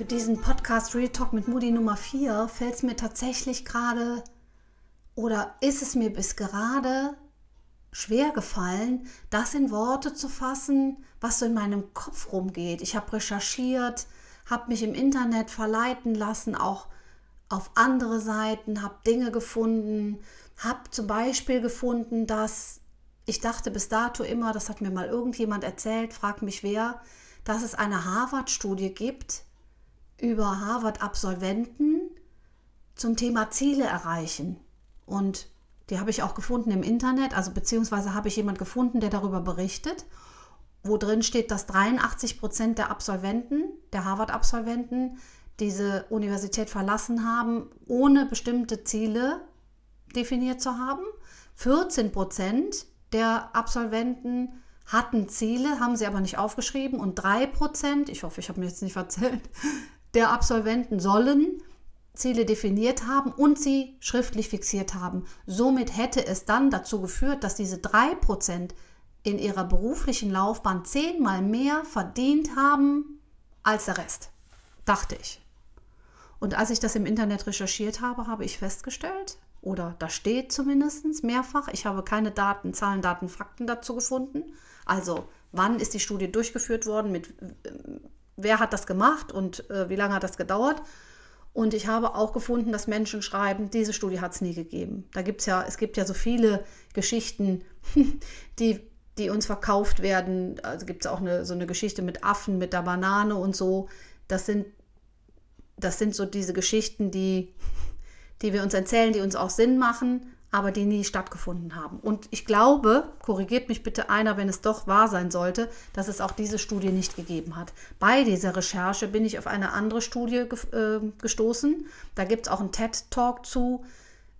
Für diesen Podcast Real Talk mit Moody Nummer 4 fällt es mir tatsächlich gerade oder ist es mir bis gerade schwer gefallen, das in Worte zu fassen, was so in meinem Kopf rumgeht. Ich habe recherchiert, habe mich im Internet verleiten lassen, auch auf andere Seiten, habe Dinge gefunden, habe zum Beispiel gefunden, dass ich dachte bis dato immer, das hat mir mal irgendjemand erzählt, frag mich wer, dass es eine Harvard-Studie gibt, über Harvard-Absolventen zum Thema Ziele erreichen. Und die habe ich auch gefunden im Internet, also beziehungsweise habe ich jemand gefunden, der darüber berichtet, wo drin steht, dass 83 Prozent der Absolventen, der Harvard-Absolventen, diese Universität verlassen haben, ohne bestimmte Ziele definiert zu haben. 14 Prozent der Absolventen hatten Ziele, haben sie aber nicht aufgeschrieben und 3 Prozent, ich hoffe, ich habe mir jetzt nicht verzählt, der Absolventen sollen Ziele definiert haben und sie schriftlich fixiert haben. Somit hätte es dann dazu geführt, dass diese 3% in ihrer beruflichen Laufbahn zehnmal mehr verdient haben als der Rest, dachte ich. Und als ich das im Internet recherchiert habe, habe ich festgestellt, oder da steht zumindest mehrfach, ich habe keine Daten, Zahlen, Daten, Fakten dazu gefunden. Also wann ist die Studie durchgeführt worden, mit wer hat das gemacht und äh, wie lange hat das gedauert. Und ich habe auch gefunden, dass Menschen schreiben, diese Studie hat es nie gegeben. Da gibt es ja, es gibt ja so viele Geschichten, die, die uns verkauft werden. Also gibt es auch eine, so eine Geschichte mit Affen, mit der Banane und so. Das sind, das sind so diese Geschichten, die, die wir uns erzählen, die uns auch Sinn machen aber die nie stattgefunden haben. Und ich glaube, korrigiert mich bitte einer, wenn es doch wahr sein sollte, dass es auch diese Studie nicht gegeben hat. Bei dieser Recherche bin ich auf eine andere Studie äh, gestoßen. Da gibt es auch einen TED-Talk zu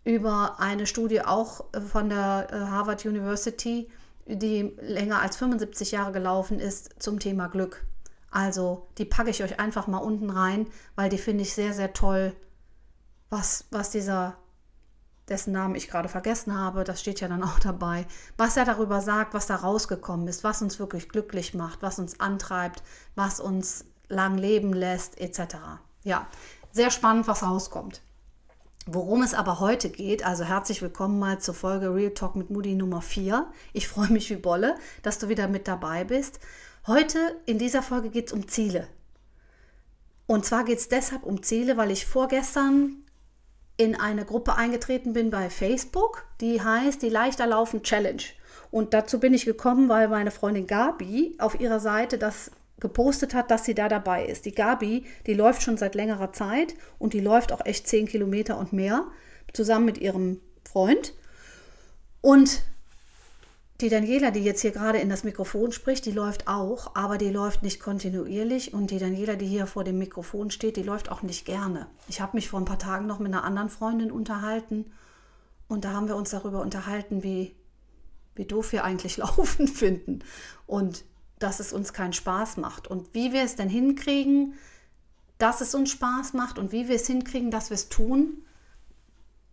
über eine Studie auch von der äh, Harvard University, die länger als 75 Jahre gelaufen ist zum Thema Glück. Also die packe ich euch einfach mal unten rein, weil die finde ich sehr, sehr toll, was, was dieser dessen Namen ich gerade vergessen habe, das steht ja dann auch dabei, was er darüber sagt, was da rausgekommen ist, was uns wirklich glücklich macht, was uns antreibt, was uns lang leben lässt, etc. Ja, sehr spannend, was rauskommt. Worum es aber heute geht, also herzlich willkommen mal zur Folge Real Talk mit Moody Nummer 4. Ich freue mich wie Bolle, dass du wieder mit dabei bist. Heute in dieser Folge geht es um Ziele. Und zwar geht es deshalb um Ziele, weil ich vorgestern in eine Gruppe eingetreten bin bei Facebook, die heißt die Leichter Laufen Challenge. Und dazu bin ich gekommen, weil meine Freundin Gabi auf ihrer Seite das gepostet hat, dass sie da dabei ist. Die Gabi, die läuft schon seit längerer Zeit und die läuft auch echt 10 Kilometer und mehr, zusammen mit ihrem Freund. Und die Daniela, die jetzt hier gerade in das Mikrofon spricht, die läuft auch, aber die läuft nicht kontinuierlich. Und die Daniela, die hier vor dem Mikrofon steht, die läuft auch nicht gerne. Ich habe mich vor ein paar Tagen noch mit einer anderen Freundin unterhalten. Und da haben wir uns darüber unterhalten, wie, wie doof wir eigentlich Laufen finden. Und dass es uns keinen Spaß macht. Und wie wir es denn hinkriegen, dass es uns Spaß macht und wie wir es hinkriegen, dass wir es tun.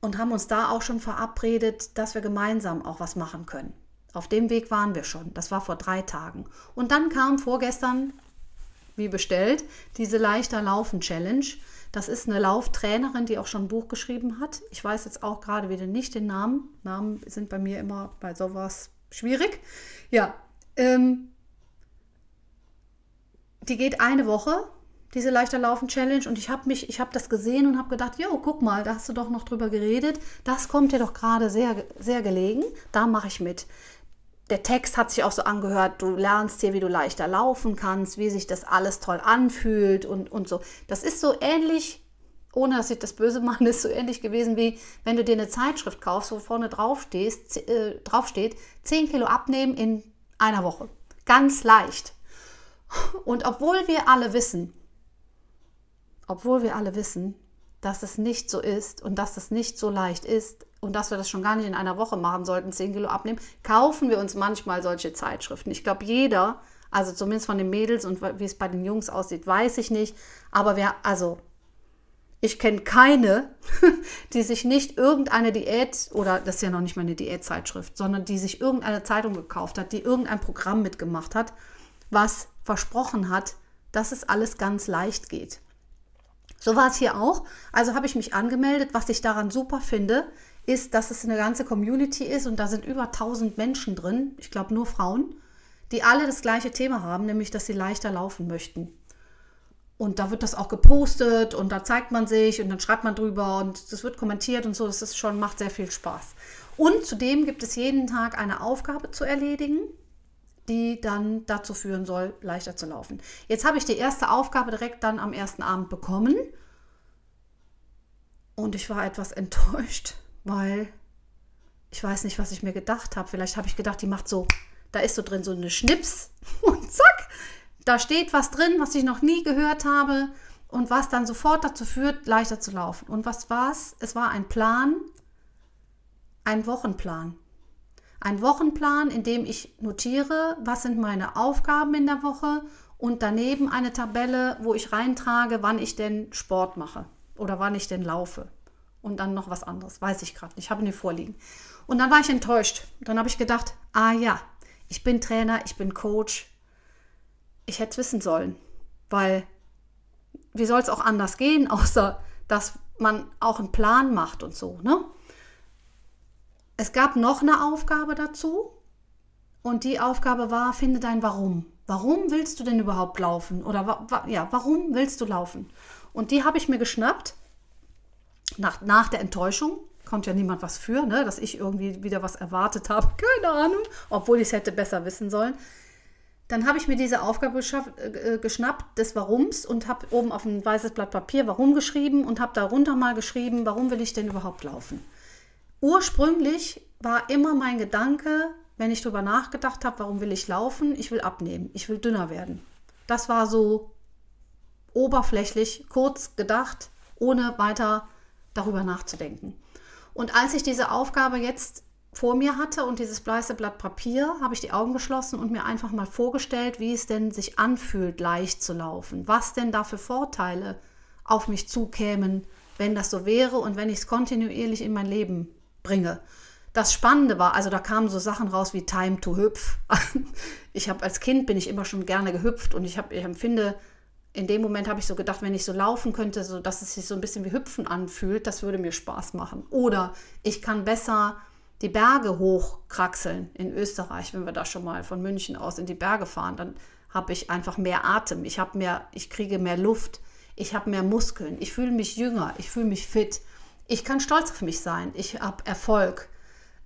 Und haben uns da auch schon verabredet, dass wir gemeinsam auch was machen können. Auf dem Weg waren wir schon. Das war vor drei Tagen. Und dann kam vorgestern, wie bestellt, diese leichter Laufen Challenge. Das ist eine Lauftrainerin, die auch schon ein Buch geschrieben hat. Ich weiß jetzt auch gerade wieder nicht den Namen. Namen sind bei mir immer bei sowas schwierig. Ja, ähm, die geht eine Woche, diese leichter Laufen Challenge und ich habe mich, das gesehen und habe gedacht, jo, guck mal, da hast du doch noch drüber geredet. Das kommt dir doch gerade sehr, sehr gelegen. Da mache ich mit. Der Text hat sich auch so angehört, du lernst hier, wie du leichter laufen kannst, wie sich das alles toll anfühlt und, und so. Das ist so ähnlich, ohne dass ich das böse mache, ist so ähnlich gewesen wie, wenn du dir eine Zeitschrift kaufst, wo vorne drauf, stehst, äh, draufsteht, 10 Kilo abnehmen in einer Woche. Ganz leicht. Und obwohl wir alle wissen, obwohl wir alle wissen, dass es nicht so ist und dass es nicht so leicht ist und dass wir das schon gar nicht in einer Woche machen sollten, 10 Kilo abnehmen, kaufen wir uns manchmal solche Zeitschriften. Ich glaube, jeder, also zumindest von den Mädels und wie es bei den Jungs aussieht, weiß ich nicht. Aber wer, also ich kenne keine, die sich nicht irgendeine Diät, oder das ist ja noch nicht mal eine Diätzeitschrift, sondern die sich irgendeine Zeitung gekauft hat, die irgendein Programm mitgemacht hat, was versprochen hat, dass es alles ganz leicht geht. So war es hier auch. Also habe ich mich angemeldet. Was ich daran super finde, ist, dass es eine ganze Community ist und da sind über 1000 Menschen drin, ich glaube nur Frauen, die alle das gleiche Thema haben, nämlich dass sie leichter laufen möchten. Und da wird das auch gepostet und da zeigt man sich und dann schreibt man drüber und das wird kommentiert und so. Das ist schon, macht sehr viel Spaß. Und zudem gibt es jeden Tag eine Aufgabe zu erledigen, die dann dazu führen soll, leichter zu laufen. Jetzt habe ich die erste Aufgabe direkt dann am ersten Abend bekommen und ich war etwas enttäuscht, weil ich weiß nicht, was ich mir gedacht habe. Vielleicht habe ich gedacht, die macht so, da ist so drin so eine Schnips und zack, da steht was drin, was ich noch nie gehört habe und was dann sofort dazu führt, leichter zu laufen. Und was war es? Es war ein Plan, ein Wochenplan. Ein Wochenplan, in dem ich notiere, was sind meine Aufgaben in der Woche und daneben eine Tabelle, wo ich reintrage, wann ich denn Sport mache oder wann ich denn laufe. Und dann noch was anderes, weiß ich gerade nicht, ich habe ihn vorliegen. Und dann war ich enttäuscht. Dann habe ich gedacht, ah ja, ich bin Trainer, ich bin Coach. Ich hätte es wissen sollen, weil wie soll es auch anders gehen, außer dass man auch einen Plan macht und so, ne? Es gab noch eine Aufgabe dazu und die Aufgabe war, finde dein Warum. Warum willst du denn überhaupt laufen? Oder wa wa ja, warum willst du laufen? Und die habe ich mir geschnappt nach, nach der Enttäuschung. Konnte ja niemand was für, ne? dass ich irgendwie wieder was erwartet habe. Keine Ahnung, obwohl ich es hätte besser wissen sollen. Dann habe ich mir diese Aufgabe äh, geschnappt des Warums und habe oben auf ein weißes Blatt Papier Warum geschrieben und habe darunter mal geschrieben, warum will ich denn überhaupt laufen? Ursprünglich war immer mein Gedanke, wenn ich darüber nachgedacht habe, warum will ich laufen? Ich will abnehmen, ich will dünner werden. Das war so oberflächlich, kurz gedacht, ohne weiter darüber nachzudenken. Und als ich diese Aufgabe jetzt vor mir hatte und dieses bleiße Blatt Papier, habe ich die Augen geschlossen und mir einfach mal vorgestellt, wie es denn sich anfühlt, leicht zu laufen. Was denn da für Vorteile auf mich zukämen, wenn das so wäre und wenn ich es kontinuierlich in mein Leben bringe. Das Spannende war, also da kamen so Sachen raus wie Time to Hüpf. Ich habe als Kind bin ich immer schon gerne gehüpft und ich, hab, ich empfinde, in dem Moment habe ich so gedacht, wenn ich so laufen könnte, so dass es sich so ein bisschen wie Hüpfen anfühlt, das würde mir Spaß machen. Oder ich kann besser die Berge hochkraxeln in Österreich, wenn wir da schon mal von München aus in die Berge fahren, dann habe ich einfach mehr Atem, ich habe mehr, ich kriege mehr Luft, ich habe mehr Muskeln, ich fühle mich jünger, ich fühle mich fit ich kann stolz auf mich sein. Ich habe Erfolg.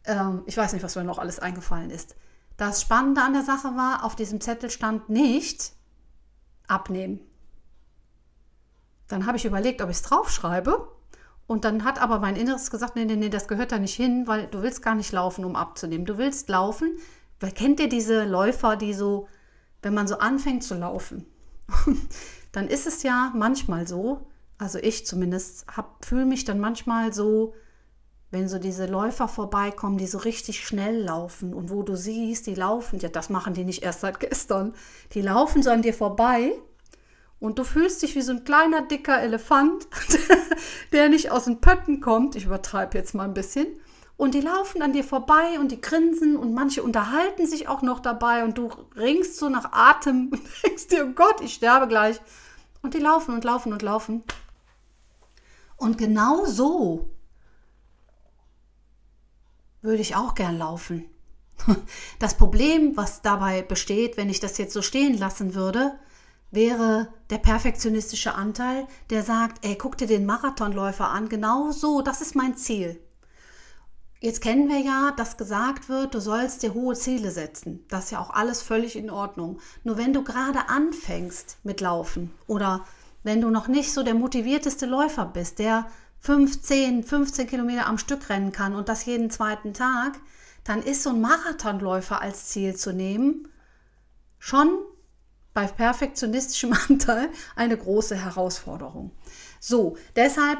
Ähm, ich weiß nicht, was mir noch alles eingefallen ist. Das Spannende an der Sache war, auf diesem Zettel stand nicht abnehmen. Dann habe ich überlegt, ob ich es draufschreibe. Und dann hat aber mein Inneres gesagt, nee, nee, nee, das gehört da nicht hin, weil du willst gar nicht laufen, um abzunehmen. Du willst laufen, weil kennt ihr diese Läufer, die so, wenn man so anfängt zu laufen, dann ist es ja manchmal so, also ich zumindest, fühle mich dann manchmal so, wenn so diese Läufer vorbeikommen, die so richtig schnell laufen und wo du siehst, die laufen, ja, das machen die nicht erst seit gestern, die laufen so an dir vorbei und du fühlst dich wie so ein kleiner, dicker Elefant, der nicht aus den Pötten kommt, ich übertreibe jetzt mal ein bisschen, und die laufen an dir vorbei und die grinsen und manche unterhalten sich auch noch dabei und du ringst so nach Atem und denkst dir, oh Gott, ich sterbe gleich. Und die laufen und laufen und laufen. Und genau so würde ich auch gern laufen. Das Problem, was dabei besteht, wenn ich das jetzt so stehen lassen würde, wäre der perfektionistische Anteil, der sagt, ey, guck dir den Marathonläufer an, genau so, das ist mein Ziel. Jetzt kennen wir ja, dass gesagt wird, du sollst dir hohe Ziele setzen. Das ist ja auch alles völlig in Ordnung. Nur wenn du gerade anfängst mit Laufen oder wenn du noch nicht so der motivierteste Läufer bist, der 15, 15 Kilometer am Stück rennen kann und das jeden zweiten Tag, dann ist so ein Marathonläufer als Ziel zu nehmen schon bei perfektionistischem Anteil eine große Herausforderung. So, deshalb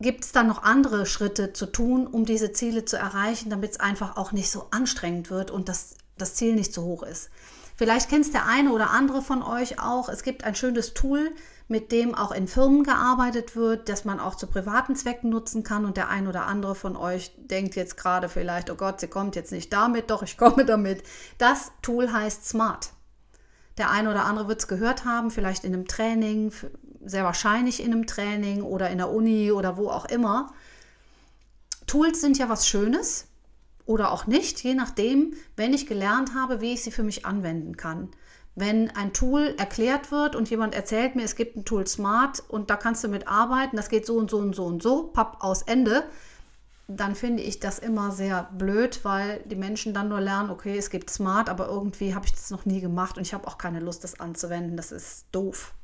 gibt es dann noch andere Schritte zu tun, um diese Ziele zu erreichen, damit es einfach auch nicht so anstrengend wird und das, das Ziel nicht so hoch ist. Vielleicht kennt es der eine oder andere von euch auch. Es gibt ein schönes Tool, mit dem auch in Firmen gearbeitet wird, das man auch zu privaten Zwecken nutzen kann. Und der ein oder andere von euch denkt jetzt gerade vielleicht, oh Gott, sie kommt jetzt nicht damit, doch ich komme damit. Das Tool heißt Smart. Der eine oder andere wird es gehört haben, vielleicht in einem Training, sehr wahrscheinlich in einem Training oder in der Uni oder wo auch immer. Tools sind ja was Schönes oder auch nicht, je nachdem, wenn ich gelernt habe, wie ich sie für mich anwenden kann wenn ein Tool erklärt wird und jemand erzählt mir, es gibt ein Tool Smart und da kannst du mit arbeiten, das geht so und so und so und so, papp aus Ende, dann finde ich das immer sehr blöd, weil die Menschen dann nur lernen, okay, es gibt Smart, aber irgendwie habe ich das noch nie gemacht und ich habe auch keine Lust, das anzuwenden. Das ist doof.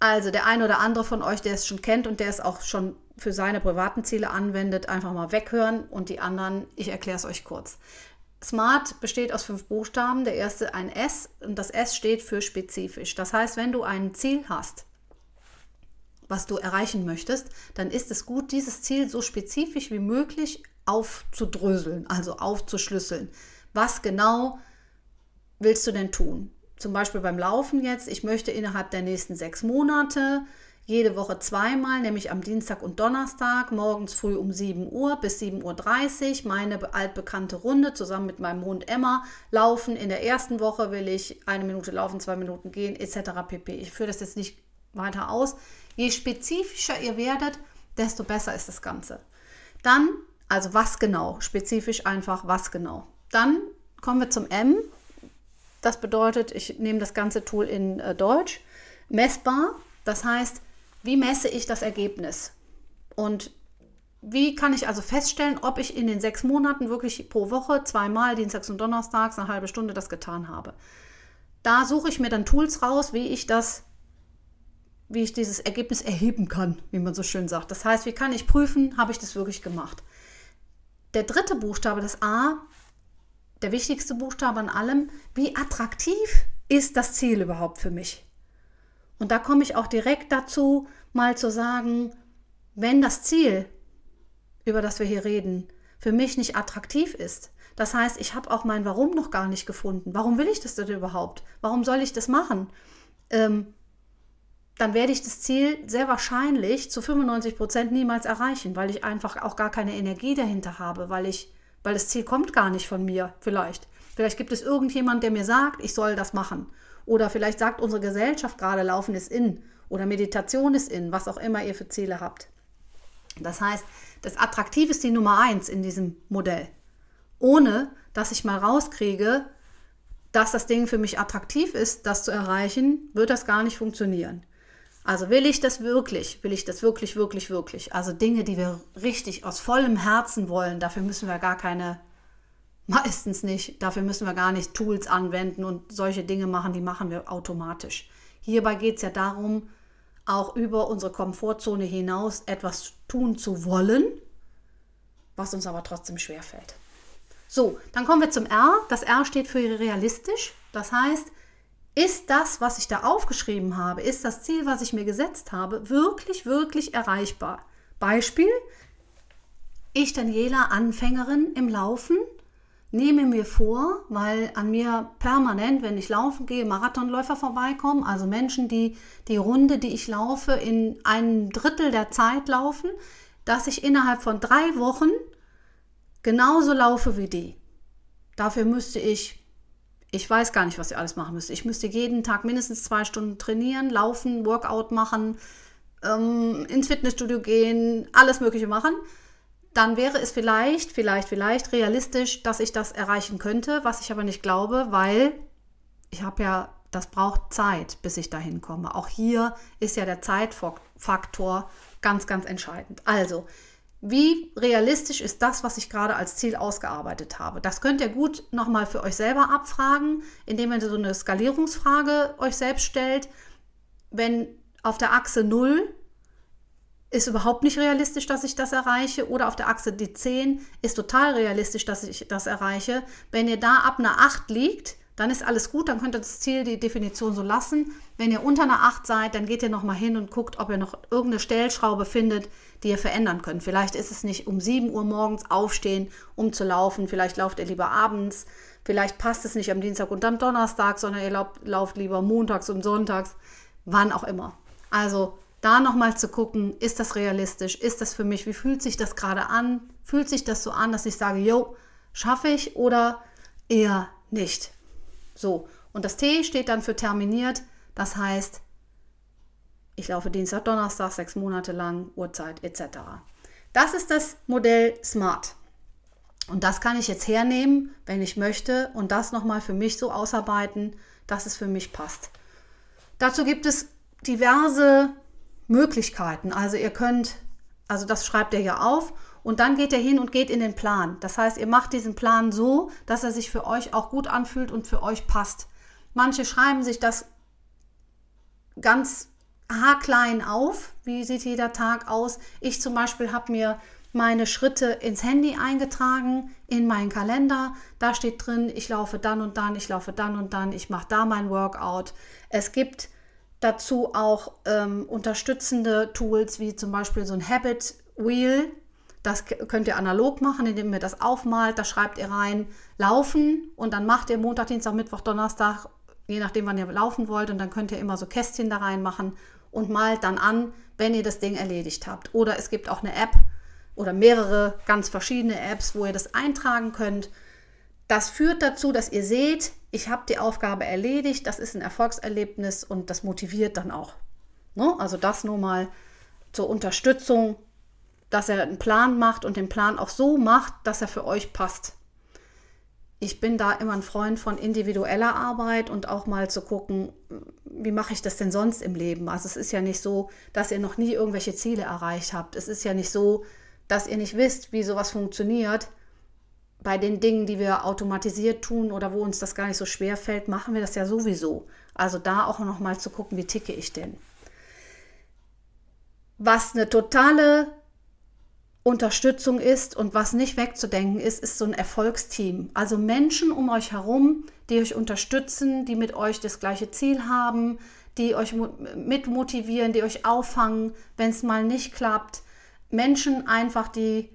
Also der eine oder andere von euch, der es schon kennt und der es auch schon für seine privaten Ziele anwendet, einfach mal weghören und die anderen, ich erkläre es euch kurz. Smart besteht aus fünf Buchstaben. Der erste ein S und das S steht für spezifisch. Das heißt, wenn du ein Ziel hast, was du erreichen möchtest, dann ist es gut, dieses Ziel so spezifisch wie möglich aufzudröseln, also aufzuschlüsseln. Was genau willst du denn tun? Zum Beispiel beim Laufen jetzt, ich möchte innerhalb der nächsten sechs Monate jede Woche zweimal, nämlich am Dienstag und Donnerstag, morgens früh um 7 Uhr bis 7.30 Uhr, meine altbekannte Runde zusammen mit meinem Hund Emma laufen. In der ersten Woche will ich eine Minute laufen, zwei Minuten gehen, etc. pp. Ich führe das jetzt nicht weiter aus. Je spezifischer ihr werdet, desto besser ist das Ganze. Dann, also was genau, spezifisch einfach was genau. Dann kommen wir zum M. Das bedeutet, ich nehme das ganze Tool in äh, Deutsch. Messbar, das heißt, wie messe ich das Ergebnis? Und wie kann ich also feststellen, ob ich in den sechs Monaten wirklich pro Woche zweimal, dienstags und donnerstags, eine halbe Stunde das getan habe? Da suche ich mir dann Tools raus, wie ich das, wie ich dieses Ergebnis erheben kann, wie man so schön sagt. Das heißt, wie kann ich prüfen, habe ich das wirklich gemacht? Der dritte Buchstabe, das A, der wichtigste Buchstabe an allem, wie attraktiv ist das Ziel überhaupt für mich? Und da komme ich auch direkt dazu, mal zu sagen, wenn das Ziel, über das wir hier reden, für mich nicht attraktiv ist, das heißt, ich habe auch mein Warum noch gar nicht gefunden. Warum will ich das denn überhaupt? Warum soll ich das machen? Ähm, dann werde ich das Ziel sehr wahrscheinlich zu 95 Prozent niemals erreichen, weil ich einfach auch gar keine Energie dahinter habe, weil ich, weil das Ziel kommt gar nicht von mir, vielleicht. Vielleicht gibt es irgendjemand, der mir sagt, ich soll das machen. Oder vielleicht sagt unsere Gesellschaft gerade, Laufen ist in oder Meditation ist in, was auch immer ihr für Ziele habt. Das heißt, das Attraktiv ist die Nummer eins in diesem Modell. Ohne dass ich mal rauskriege, dass das Ding für mich attraktiv ist, das zu erreichen, wird das gar nicht funktionieren. Also will ich das wirklich, will ich das wirklich, wirklich, wirklich. Also Dinge, die wir richtig aus vollem Herzen wollen, dafür müssen wir gar keine Meistens nicht. Dafür müssen wir gar nicht Tools anwenden und solche Dinge machen, die machen wir automatisch. Hierbei geht es ja darum, auch über unsere Komfortzone hinaus etwas tun zu wollen, was uns aber trotzdem schwerfällt. So, dann kommen wir zum R. Das R steht für realistisch. Das heißt, ist das, was ich da aufgeschrieben habe, ist das Ziel, was ich mir gesetzt habe, wirklich, wirklich erreichbar? Beispiel, ich Daniela, Anfängerin im Laufen, nehme mir vor, weil an mir permanent, wenn ich laufen gehe, Marathonläufer vorbeikommen, also Menschen, die die Runde, die ich laufe, in einem Drittel der Zeit laufen, dass ich innerhalb von drei Wochen genauso laufe wie die. Dafür müsste ich, ich weiß gar nicht, was ich alles machen müsste. Ich müsste jeden Tag mindestens zwei Stunden trainieren, laufen, Workout machen, ähm, ins Fitnessstudio gehen, alles Mögliche machen dann wäre es vielleicht, vielleicht, vielleicht realistisch, dass ich das erreichen könnte, was ich aber nicht glaube, weil ich habe ja, das braucht Zeit, bis ich dahin komme. Auch hier ist ja der Zeitfaktor ganz, ganz entscheidend. Also, wie realistisch ist das, was ich gerade als Ziel ausgearbeitet habe? Das könnt ihr gut nochmal für euch selber abfragen, indem ihr so eine Skalierungsfrage euch selbst stellt. Wenn auf der Achse 0 ist überhaupt nicht realistisch, dass ich das erreiche, oder auf der Achse die 10 ist total realistisch, dass ich das erreiche. Wenn ihr da ab einer 8 liegt, dann ist alles gut, dann könnt ihr das Ziel, die Definition so lassen. Wenn ihr unter einer 8 seid, dann geht ihr nochmal hin und guckt, ob ihr noch irgendeine Stellschraube findet, die ihr verändern könnt. Vielleicht ist es nicht um 7 Uhr morgens aufstehen, um zu laufen, vielleicht lauft ihr lieber abends, vielleicht passt es nicht am Dienstag und am Donnerstag, sondern ihr lauft, lieber montags und sonntags, wann auch immer. Also da nochmal zu gucken, ist das realistisch, ist das für mich, wie fühlt sich das gerade an, fühlt sich das so an, dass ich sage, jo, schaffe ich oder eher nicht. So, und das T steht dann für terminiert, das heißt, ich laufe Dienstag, Donnerstag, sechs Monate lang, Uhrzeit etc. Das ist das Modell Smart. Und das kann ich jetzt hernehmen, wenn ich möchte, und das nochmal für mich so ausarbeiten, dass es für mich passt. Dazu gibt es diverse Möglichkeiten. Also ihr könnt, also das schreibt ihr ja auf und dann geht er hin und geht in den Plan. Das heißt, ihr macht diesen Plan so, dass er sich für euch auch gut anfühlt und für euch passt. Manche schreiben sich das ganz haarklein auf. Wie sieht jeder Tag aus? Ich zum Beispiel habe mir meine Schritte ins Handy eingetragen, in meinen Kalender. Da steht drin, ich laufe dann und dann, ich laufe dann und dann, ich mache da mein Workout. Es gibt dazu auch ähm, unterstützende Tools wie zum Beispiel so ein Habit Wheel. Das könnt ihr analog machen, indem ihr das aufmalt. Da schreibt ihr rein Laufen und dann macht ihr Montag, Dienstag, Mittwoch, Donnerstag, je nachdem, wann ihr laufen wollt. Und dann könnt ihr immer so Kästchen da reinmachen und malt dann an, wenn ihr das Ding erledigt habt. Oder es gibt auch eine App oder mehrere ganz verschiedene Apps, wo ihr das eintragen könnt. Das führt dazu, dass ihr seht, ich habe die Aufgabe erledigt, das ist ein Erfolgserlebnis und das motiviert dann auch. Ne? Also das nur mal zur Unterstützung dass er einen Plan macht und den Plan auch so macht, dass er für euch passt. Ich bin da immer ein Freund von individueller Arbeit und auch mal zu gucken, wie mache ich das denn sonst im Leben? Also es ist ja nicht so, dass ihr noch nie irgendwelche Ziele erreicht habt. Es ist ja nicht so, dass ihr nicht wisst, wie sowas funktioniert. Bei den Dingen, die wir automatisiert tun oder wo uns das gar nicht so schwer fällt, machen wir das ja sowieso. Also da auch noch mal zu gucken, wie ticke ich denn? Was eine totale Unterstützung ist und was nicht wegzudenken ist, ist so ein Erfolgsteam. Also Menschen um euch herum, die euch unterstützen, die mit euch das gleiche Ziel haben, die euch mitmotivieren, die euch auffangen, wenn es mal nicht klappt. Menschen einfach, die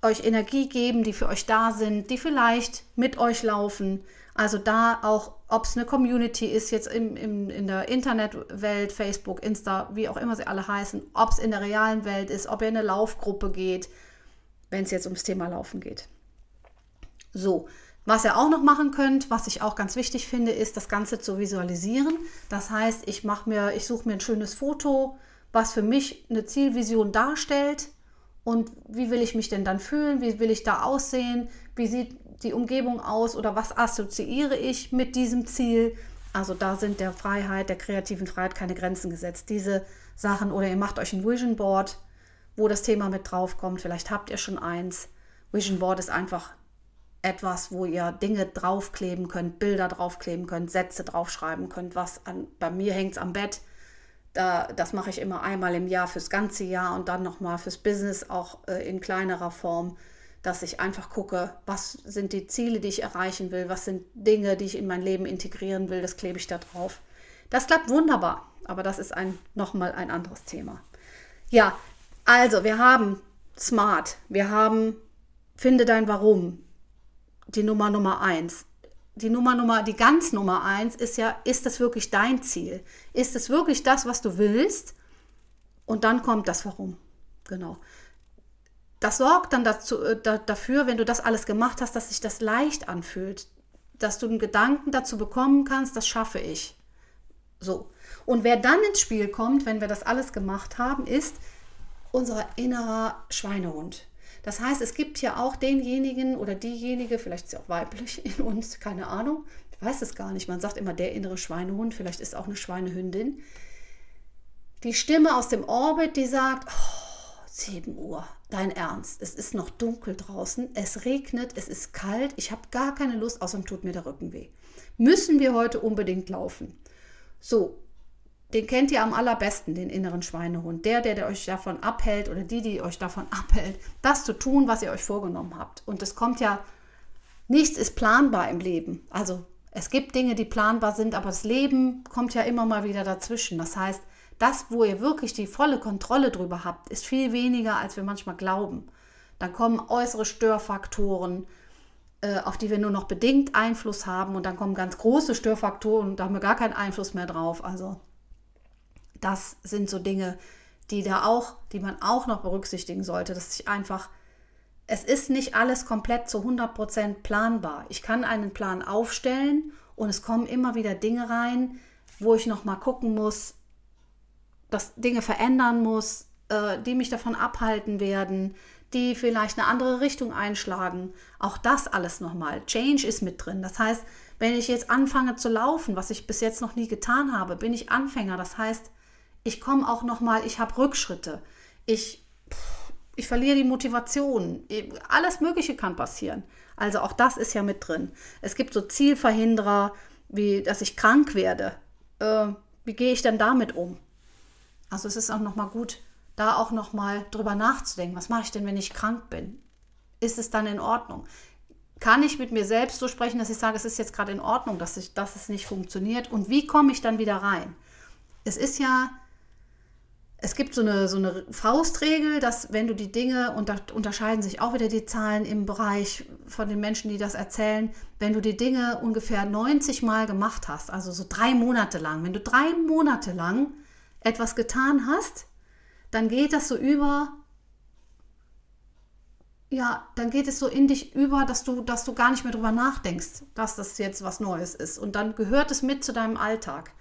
euch Energie geben, die für euch da sind, die vielleicht mit euch laufen. Also da auch, ob es eine Community ist, jetzt im, im, in der Internetwelt, Facebook, Insta, wie auch immer sie alle heißen, ob es in der realen Welt ist, ob ihr in eine Laufgruppe geht, wenn es jetzt ums Thema Laufen geht. So, was ihr auch noch machen könnt, was ich auch ganz wichtig finde, ist das Ganze zu visualisieren. Das heißt, ich mache mir, ich suche mir ein schönes Foto, was für mich eine Zielvision darstellt und wie will ich mich denn dann fühlen, wie will ich da aussehen, wie sieht die Umgebung aus oder was assoziiere ich mit diesem Ziel. Also da sind der Freiheit, der kreativen Freiheit keine Grenzen gesetzt. Diese Sachen oder ihr macht euch ein Vision Board, wo das Thema mit drauf kommt. Vielleicht habt ihr schon eins. Vision Board ist einfach etwas, wo ihr Dinge draufkleben könnt, Bilder draufkleben könnt, Sätze draufschreiben könnt, was an, bei mir hängt es am Bett. Da, das mache ich immer einmal im Jahr fürs ganze Jahr und dann nochmal fürs Business auch äh, in kleinerer Form dass ich einfach gucke, was sind die Ziele, die ich erreichen will, was sind Dinge, die ich in mein Leben integrieren will, das klebe ich da drauf. Das klappt wunderbar, aber das ist ein, nochmal ein anderes Thema. Ja, also wir haben Smart, wir haben Finde dein Warum, die Nummer Nummer eins. Die Nummer Nummer, die ganz Nummer eins ist ja, ist das wirklich dein Ziel? Ist es wirklich das, was du willst? Und dann kommt das Warum. Genau. Das sorgt dann dazu, äh, da, dafür, wenn du das alles gemacht hast, dass sich das leicht anfühlt, dass du einen Gedanken dazu bekommen kannst, das schaffe ich. So. Und wer dann ins Spiel kommt, wenn wir das alles gemacht haben, ist unser innerer Schweinehund. Das heißt, es gibt ja auch denjenigen oder diejenige, vielleicht ist sie auch weiblich in uns, keine Ahnung, ich weiß es gar nicht. Man sagt immer der innere Schweinehund, vielleicht ist auch eine Schweinehündin. Die Stimme aus dem Orbit, die sagt, oh, 7 Uhr. Dein Ernst. Es ist noch dunkel draußen. Es regnet. Es ist kalt. Ich habe gar keine Lust, außerdem tut mir der Rücken weh. Müssen wir heute unbedingt laufen? So, den kennt ihr am allerbesten, den inneren Schweinehund. Der, der, der euch davon abhält oder die, die euch davon abhält, das zu tun, was ihr euch vorgenommen habt. Und es kommt ja, nichts ist planbar im Leben. Also es gibt Dinge, die planbar sind, aber das Leben kommt ja immer mal wieder dazwischen. Das heißt, das, wo ihr wirklich die volle Kontrolle drüber habt, ist viel weniger, als wir manchmal glauben. Dann kommen äußere Störfaktoren, äh, auf die wir nur noch bedingt Einfluss haben und dann kommen ganz große Störfaktoren da haben wir gar keinen Einfluss mehr drauf. Also das sind so Dinge, die da auch, die man auch noch berücksichtigen sollte, dass ich einfach, es ist nicht alles komplett zu 100% planbar. Ich kann einen Plan aufstellen und es kommen immer wieder Dinge rein, wo ich noch mal gucken muss, dass Dinge verändern muss, äh, die mich davon abhalten werden, die vielleicht eine andere Richtung einschlagen. Auch das alles nochmal. Change ist mit drin. Das heißt, wenn ich jetzt anfange zu laufen, was ich bis jetzt noch nie getan habe, bin ich Anfänger. Das heißt, ich komme auch nochmal, ich habe Rückschritte. Ich, ich verliere die Motivation. Alles Mögliche kann passieren. Also auch das ist ja mit drin. Es gibt so Zielverhinderer, wie dass ich krank werde. Äh, wie gehe ich denn damit um? Also es ist auch nochmal gut, da auch nochmal drüber nachzudenken. Was mache ich denn, wenn ich krank bin? Ist es dann in Ordnung? Kann ich mit mir selbst so sprechen, dass ich sage, es ist jetzt gerade in Ordnung, dass, ich, dass es nicht funktioniert? Und wie komme ich dann wieder rein? Es ist ja, es gibt so eine, so eine Faustregel, dass wenn du die Dinge, und da unterscheiden sich auch wieder die Zahlen im Bereich von den Menschen, die das erzählen, wenn du die Dinge ungefähr 90 Mal gemacht hast, also so drei Monate lang, wenn du drei Monate lang etwas getan hast, dann geht das so über, ja, dann geht es so in dich über, dass du, dass du gar nicht mehr drüber nachdenkst, dass das jetzt was Neues ist. Und dann gehört es mit zu deinem Alltag.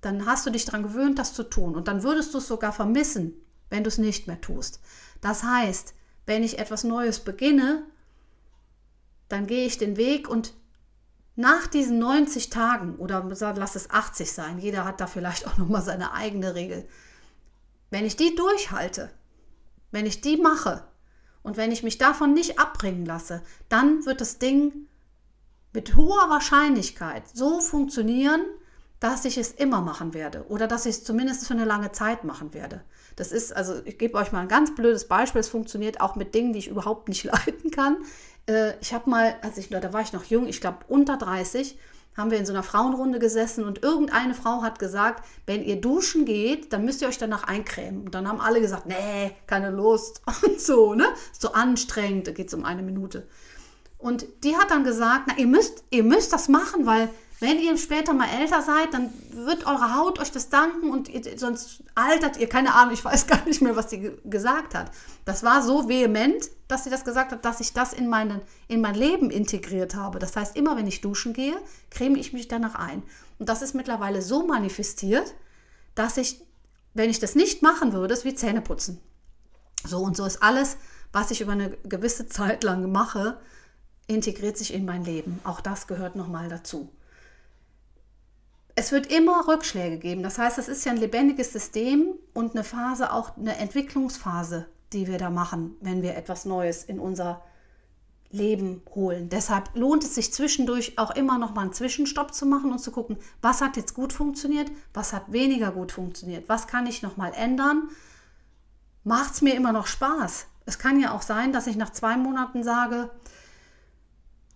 Dann hast du dich daran gewöhnt, das zu tun. Und dann würdest du es sogar vermissen, wenn du es nicht mehr tust. Das heißt, wenn ich etwas Neues beginne, dann gehe ich den Weg und nach diesen 90 Tagen oder lass es 80 sein, jeder hat da vielleicht auch noch mal seine eigene Regel. Wenn ich die durchhalte, wenn ich die mache und wenn ich mich davon nicht abbringen lasse, dann wird das Ding mit hoher Wahrscheinlichkeit so funktionieren, dass ich es immer machen werde oder dass ich es zumindest für eine lange Zeit machen werde. Das ist, also ich gebe euch mal ein ganz blödes Beispiel, es funktioniert auch mit Dingen, die ich überhaupt nicht leiten kann. Äh, ich habe mal, als ich, da war ich noch jung, ich glaube unter 30, haben wir in so einer Frauenrunde gesessen und irgendeine Frau hat gesagt, wenn ihr duschen geht, dann müsst ihr euch danach eincremen. Und dann haben alle gesagt, nee, keine Lust und so, ne? So anstrengend, da geht es um eine Minute. Und die hat dann gesagt, na, ihr müsst, ihr müsst das machen, weil wenn ihr später mal älter seid, dann wird eure Haut euch das danken und ihr, sonst altert ihr, keine Ahnung, ich weiß gar nicht mehr, was sie gesagt hat. Das war so vehement, dass sie das gesagt hat, dass ich das in, meine, in mein Leben integriert habe. Das heißt, immer wenn ich duschen gehe, creme ich mich danach ein. Und das ist mittlerweile so manifestiert, dass ich, wenn ich das nicht machen würde, es wie Zähne putzen. So und so ist alles, was ich über eine gewisse Zeit lang mache, integriert sich in mein Leben. Auch das gehört nochmal dazu es wird immer Rückschläge geben. Das heißt, es ist ja ein lebendiges System und eine Phase, auch eine Entwicklungsphase, die wir da machen, wenn wir etwas Neues in unser Leben holen. Deshalb lohnt es sich zwischendurch auch immer noch mal einen Zwischenstopp zu machen und zu gucken, was hat jetzt gut funktioniert, was hat weniger gut funktioniert, was kann ich noch mal ändern. Macht es mir immer noch Spaß? Es kann ja auch sein, dass ich nach zwei Monaten sage,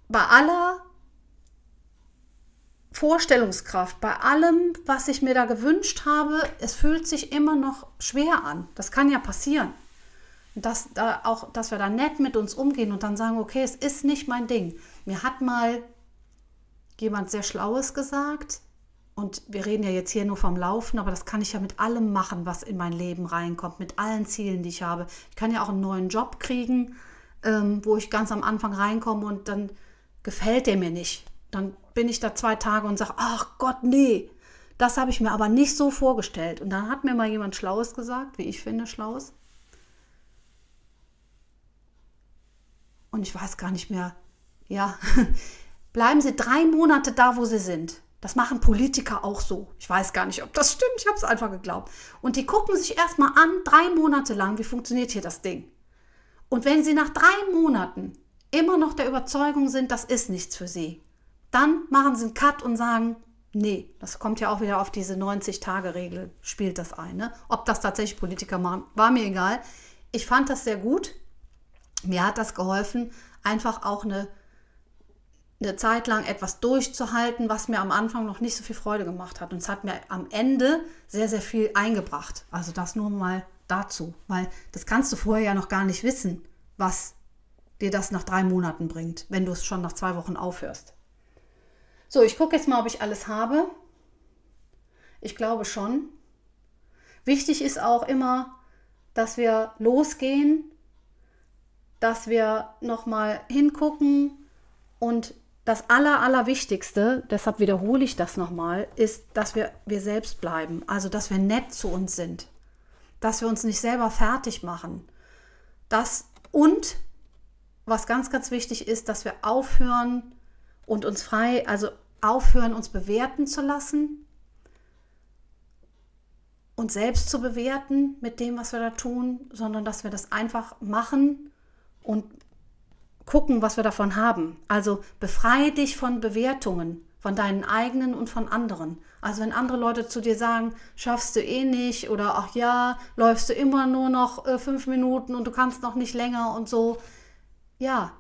bei aller Vorstellungskraft, bei allem, was ich mir da gewünscht habe, es fühlt sich immer noch schwer an. Das kann ja passieren. dass, da auch, dass wir da nett mit uns umgehen und dann sagen, okay, es ist nicht mein Ding. Mir hat mal jemand sehr Schlaues gesagt, und wir reden ja jetzt hier nur vom Laufen, aber das kann ich ja mit allem machen, was in mein Leben reinkommt, mit allen Zielen, die ich habe. Ich kann ja auch einen neuen Job kriegen, ähm, wo ich ganz am Anfang reinkomme und dann gefällt der mir nicht. Dann bin ich da zwei Tage und sage, ach Gott, nee, das habe ich mir aber nicht so vorgestellt. Und dann hat mir mal jemand Schlaues gesagt, wie ich finde, Schlaues. Und ich weiß gar nicht mehr, ja, bleiben Sie drei Monate da, wo Sie sind. Das machen Politiker auch so. Ich weiß gar nicht, ob das stimmt. Ich habe es einfach geglaubt. Und die gucken sich erstmal an, drei Monate lang, wie funktioniert hier das Ding. Und wenn sie nach drei Monaten immer noch der Überzeugung sind, das ist nichts für sie, dann machen sie einen Cut und sagen, nee, das kommt ja auch wieder auf diese 90-Tage-Regel, spielt das ein. Ne? Ob das tatsächlich Politiker machen, war mir egal. Ich fand das sehr gut. Mir hat das geholfen, einfach auch eine, eine Zeit lang etwas durchzuhalten, was mir am Anfang noch nicht so viel Freude gemacht hat. Und es hat mir am Ende sehr, sehr viel eingebracht. Also das nur mal dazu, weil das kannst du vorher ja noch gar nicht wissen, was dir das nach drei Monaten bringt, wenn du es schon nach zwei Wochen aufhörst. So, ich gucke jetzt mal, ob ich alles habe. Ich glaube schon. Wichtig ist auch immer, dass wir losgehen, dass wir nochmal hingucken und das Aller, Allerwichtigste, deshalb wiederhole ich das nochmal, ist, dass wir wir selbst bleiben. Also, dass wir nett zu uns sind dass wir uns nicht selber fertig machen. Das und was ganz, ganz wichtig ist, dass wir aufhören und uns frei, also aufhören, uns bewerten zu lassen, uns selbst zu bewerten mit dem, was wir da tun, sondern dass wir das einfach machen und gucken, was wir davon haben. Also befreie dich von Bewertungen von deinen eigenen und von anderen. Also wenn andere Leute zu dir sagen, schaffst du eh nicht oder ach ja, läufst du immer nur noch äh, fünf Minuten und du kannst noch nicht länger und so, ja,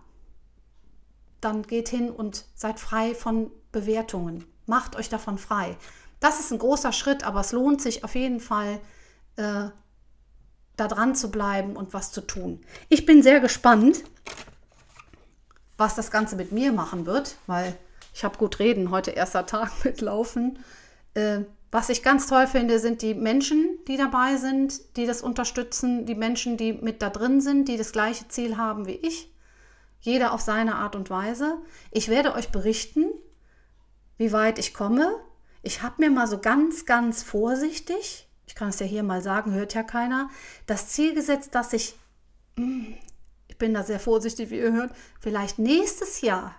dann geht hin und seid frei von Bewertungen. Macht euch davon frei. Das ist ein großer Schritt, aber es lohnt sich auf jeden Fall, äh, da dran zu bleiben und was zu tun. Ich bin sehr gespannt, was das Ganze mit mir machen wird, weil ich habe gut reden, heute erster Tag mit Laufen. Äh, was ich ganz toll finde, sind die Menschen, die dabei sind, die das unterstützen, die Menschen, die mit da drin sind, die das gleiche Ziel haben wie ich. Jeder auf seine Art und Weise. Ich werde euch berichten, wie weit ich komme. Ich habe mir mal so ganz, ganz vorsichtig, ich kann es ja hier mal sagen, hört ja keiner, das Ziel gesetzt, dass ich, hm, ich bin da sehr vorsichtig, wie ihr hört, vielleicht nächstes Jahr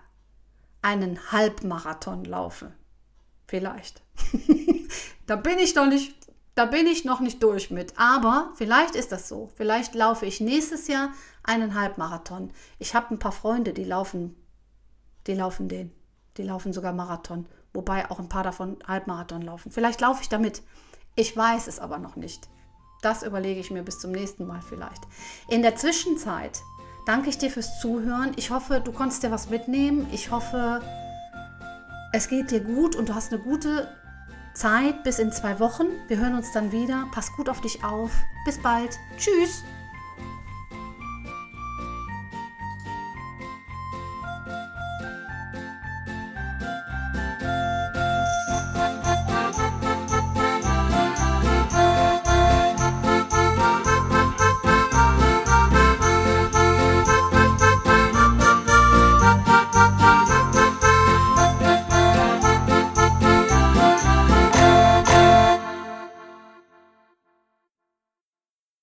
einen Halbmarathon laufe. Vielleicht. da bin ich noch nicht, da bin ich noch nicht durch mit. Aber vielleicht ist das so. Vielleicht laufe ich nächstes Jahr einen Halbmarathon. Ich habe ein paar Freunde, die laufen, die laufen den. Die laufen sogar Marathon. Wobei auch ein paar davon Halbmarathon laufen. Vielleicht laufe ich damit. Ich weiß es aber noch nicht. Das überlege ich mir bis zum nächsten Mal vielleicht. In der Zwischenzeit danke ich dir fürs Zuhören. Ich hoffe, du konntest dir was mitnehmen. Ich hoffe, es geht dir gut und du hast eine gute Zeit bis in zwei Wochen. Wir hören uns dann wieder. Pass gut auf dich auf. Bis bald. Tschüss.